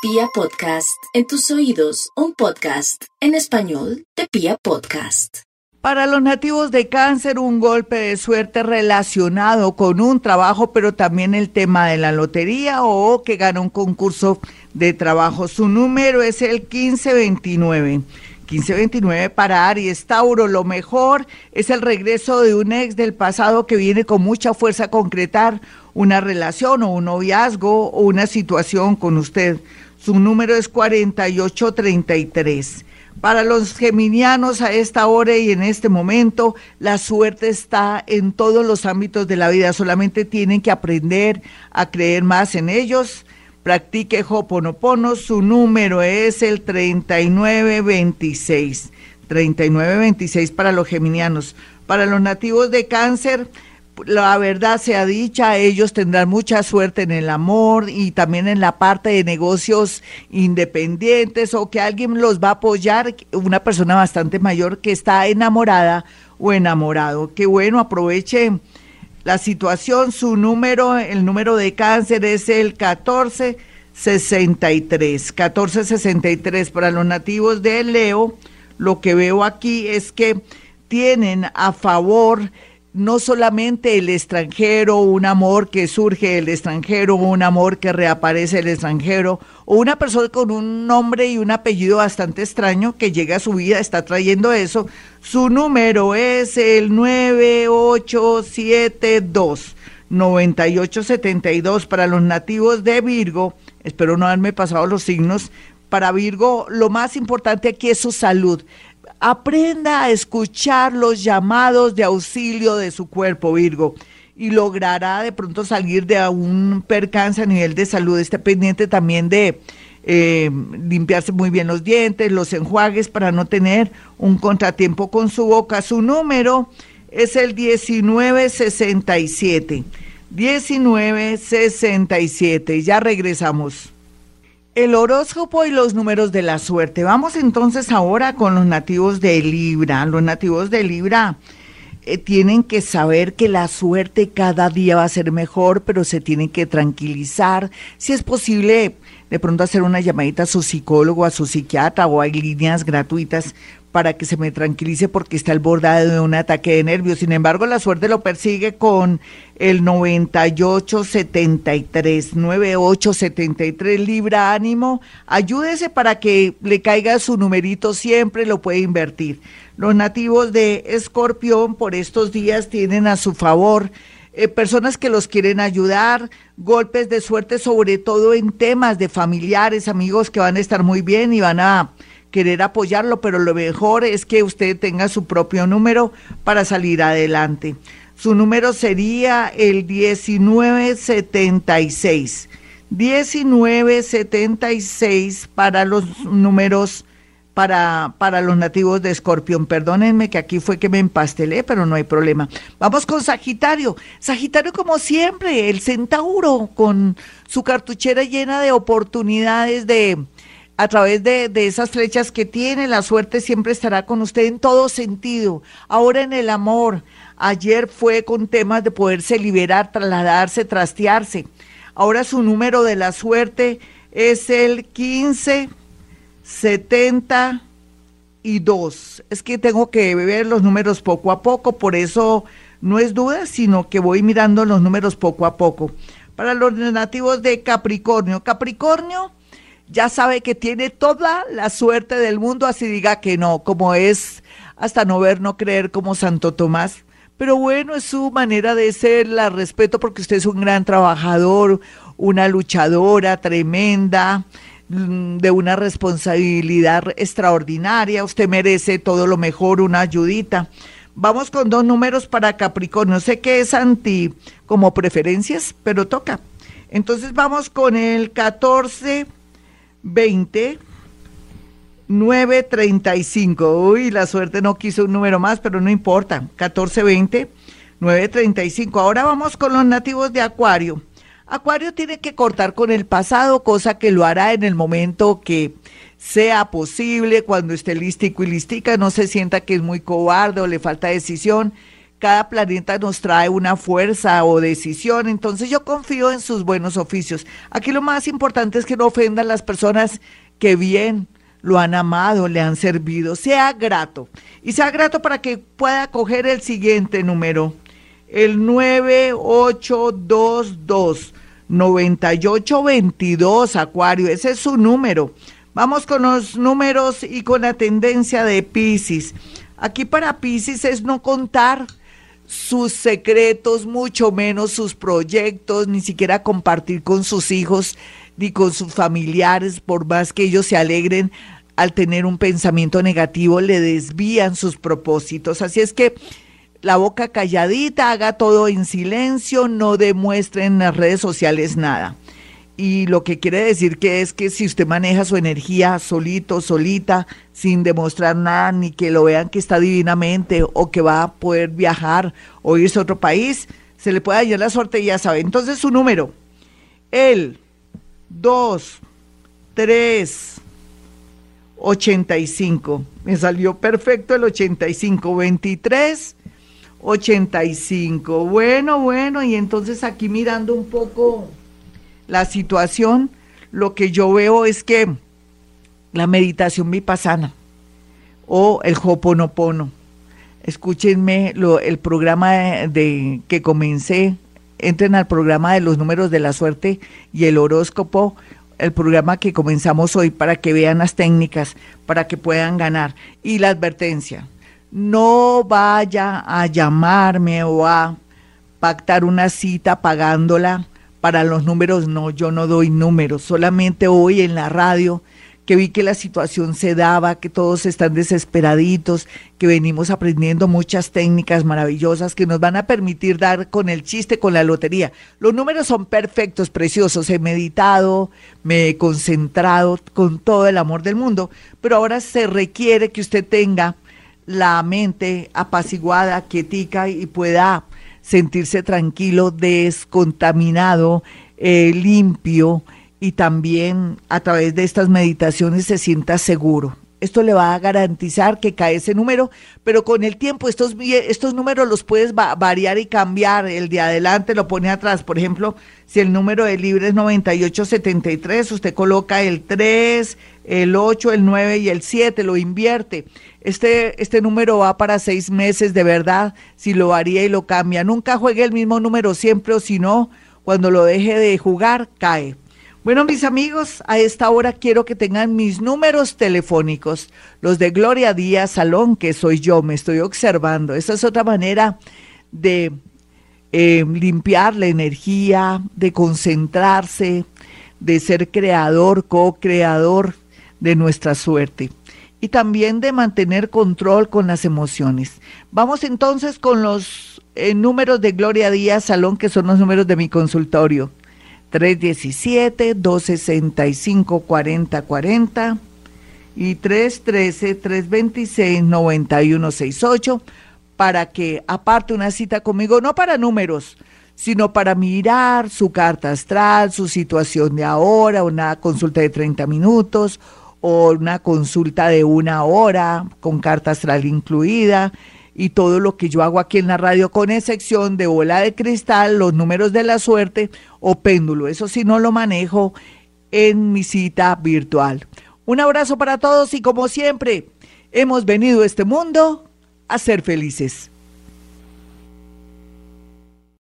Pia Podcast, en tus oídos, un podcast en español de Pia Podcast. Para los nativos de cáncer, un golpe de suerte relacionado con un trabajo, pero también el tema de la lotería o que gana un concurso de trabajo. Su número es el 1529. 1529 para Aries Tauro. Lo mejor es el regreso de un ex del pasado que viene con mucha fuerza a concretar una relación o un noviazgo o una situación con usted. Su número es 4833. Para los geminianos a esta hora y en este momento, la suerte está en todos los ámbitos de la vida. Solamente tienen que aprender a creer más en ellos Practique Hoponopono, su número es el 3926. 3926 para los geminianos. Para los nativos de cáncer, la verdad sea dicha, ellos tendrán mucha suerte en el amor y también en la parte de negocios independientes o que alguien los va a apoyar, una persona bastante mayor que está enamorada o enamorado. Qué bueno, aproveche la situación, su número, el número de cáncer es el 1463. 1463 para los nativos de Leo. Lo que veo aquí es que tienen a favor no solamente el extranjero, un amor que surge del extranjero, un amor que reaparece del extranjero, o una persona con un nombre y un apellido bastante extraño que llega a su vida, está trayendo eso. Su número es el 9872. 9872 para los nativos de Virgo. Espero no haberme pasado los signos. Para Virgo, lo más importante aquí es su salud. Aprenda a escuchar los llamados de auxilio de su cuerpo, Virgo, y logrará de pronto salir de un percance a nivel de salud. Esté pendiente también de eh, limpiarse muy bien los dientes, los enjuagues para no tener un contratiempo con su boca. Su número es el 1967. 1967. Ya regresamos. El horóscopo y los números de la suerte. Vamos entonces ahora con los nativos de Libra. Los nativos de Libra eh, tienen que saber que la suerte cada día va a ser mejor, pero se tienen que tranquilizar. Si es posible, de pronto hacer una llamadita a su psicólogo, a su psiquiatra o hay líneas gratuitas para que se me tranquilice porque está al bordado de un ataque de nervios. Sin embargo, la suerte lo persigue con el 9873, 9873 Libra Ánimo. Ayúdese para que le caiga su numerito, siempre lo puede invertir. Los nativos de Escorpión por estos días tienen a su favor eh, personas que los quieren ayudar, golpes de suerte sobre todo en temas de familiares, amigos que van a estar muy bien y van a querer apoyarlo, pero lo mejor es que usted tenga su propio número para salir adelante. Su número sería el 1976. 1976 para los números para, para los nativos de Escorpión. Perdónenme que aquí fue que me empastelé, pero no hay problema. Vamos con Sagitario. Sagitario, como siempre, el centauro, con su cartuchera llena de oportunidades de, a través de, esas flechas que tiene, la suerte siempre estará con usted en todo sentido. Ahora en el amor, ayer fue con temas de poderse liberar, trasladarse, trastearse. Ahora su número de la suerte es el 1572. Es que tengo que ver los números poco a poco, por eso no es duda, sino que voy mirando los números poco a poco. Para los nativos de Capricornio, Capricornio ya sabe que tiene toda la suerte del mundo, así diga que no, como es hasta no ver, no creer como Santo Tomás. Pero bueno, es su manera de ser, la respeto porque usted es un gran trabajador, una luchadora tremenda, mm, de una responsabilidad extraordinaria, usted merece todo lo mejor, una ayudita. Vamos con dos números para Capricornio. Sé que es anti como preferencias, pero toca. Entonces vamos con el 14 20 935. Uy, la suerte no quiso un número más, pero no importa. 1420 935. Ahora vamos con los nativos de Acuario. Acuario tiene que cortar con el pasado, cosa que lo hará en el momento que sea posible, cuando esté listico y listica, no se sienta que es muy cobarde o le falta decisión cada planeta nos trae una fuerza o decisión, entonces yo confío en sus buenos oficios. Aquí lo más importante es que no ofendan las personas que bien lo han amado, le han servido. Sea grato. Y sea grato para que pueda coger el siguiente número. El 9822 9822 Acuario. Ese es su número. Vamos con los números y con la tendencia de Pisces. Aquí para Pisces es no contar sus secretos, mucho menos sus proyectos, ni siquiera compartir con sus hijos ni con sus familiares, por más que ellos se alegren al tener un pensamiento negativo, le desvían sus propósitos. Así es que la boca calladita, haga todo en silencio, no demuestre en las redes sociales nada. Y lo que quiere decir que es que si usted maneja su energía solito, solita, sin demostrar nada, ni que lo vean que está divinamente o que va a poder viajar o irse a otro país, se le puede dañar la suerte, ya sabe. Entonces su número, el 2, 3, 85. Me salió perfecto el 85, 23, 85. Bueno, bueno, y entonces aquí mirando un poco la situación, lo que yo veo es que la meditación vipassana o el hoponopono. Escúchenme el programa de, que comencé, entren al programa de los números de la suerte y el horóscopo, el programa que comenzamos hoy para que vean las técnicas, para que puedan ganar. Y la advertencia, no vaya a llamarme o a pactar una cita pagándola para los números, no, yo no doy números, solamente hoy en la radio que vi que la situación se daba, que todos están desesperaditos, que venimos aprendiendo muchas técnicas maravillosas que nos van a permitir dar con el chiste, con la lotería. Los números son perfectos, preciosos, he meditado, me he concentrado con todo el amor del mundo, pero ahora se requiere que usted tenga la mente apaciguada, quietica y pueda sentirse tranquilo, descontaminado, eh, limpio y también a través de estas meditaciones se sienta seguro. Esto le va a garantizar que cae ese número, pero con el tiempo estos, estos números los puedes variar y cambiar. El de adelante lo pone atrás. Por ejemplo, si el número de libre es 9873, usted coloca el 3, el 8, el 9 y el 7, lo invierte. Este, este número va para seis meses de verdad, si lo varía y lo cambia. Nunca juegue el mismo número siempre o si no, cuando lo deje de jugar, cae. Bueno, mis amigos, a esta hora quiero que tengan mis números telefónicos, los de Gloria Díaz Salón, que soy yo, me estoy observando. Esa es otra manera de eh, limpiar la energía, de concentrarse, de ser creador, co-creador de nuestra suerte y también de mantener control con las emociones. Vamos entonces con los eh, números de Gloria Díaz Salón, que son los números de mi consultorio. 317-265-4040 y 313-326-9168 para que aparte una cita conmigo, no para números, sino para mirar su carta astral, su situación de ahora, una consulta de 30 minutos o una consulta de una hora con carta astral incluida y todo lo que yo hago aquí en la radio con excepción de bola de cristal, los números de la suerte o péndulo. Eso sí no lo manejo en mi cita virtual. Un abrazo para todos y como siempre, hemos venido a este mundo a ser felices.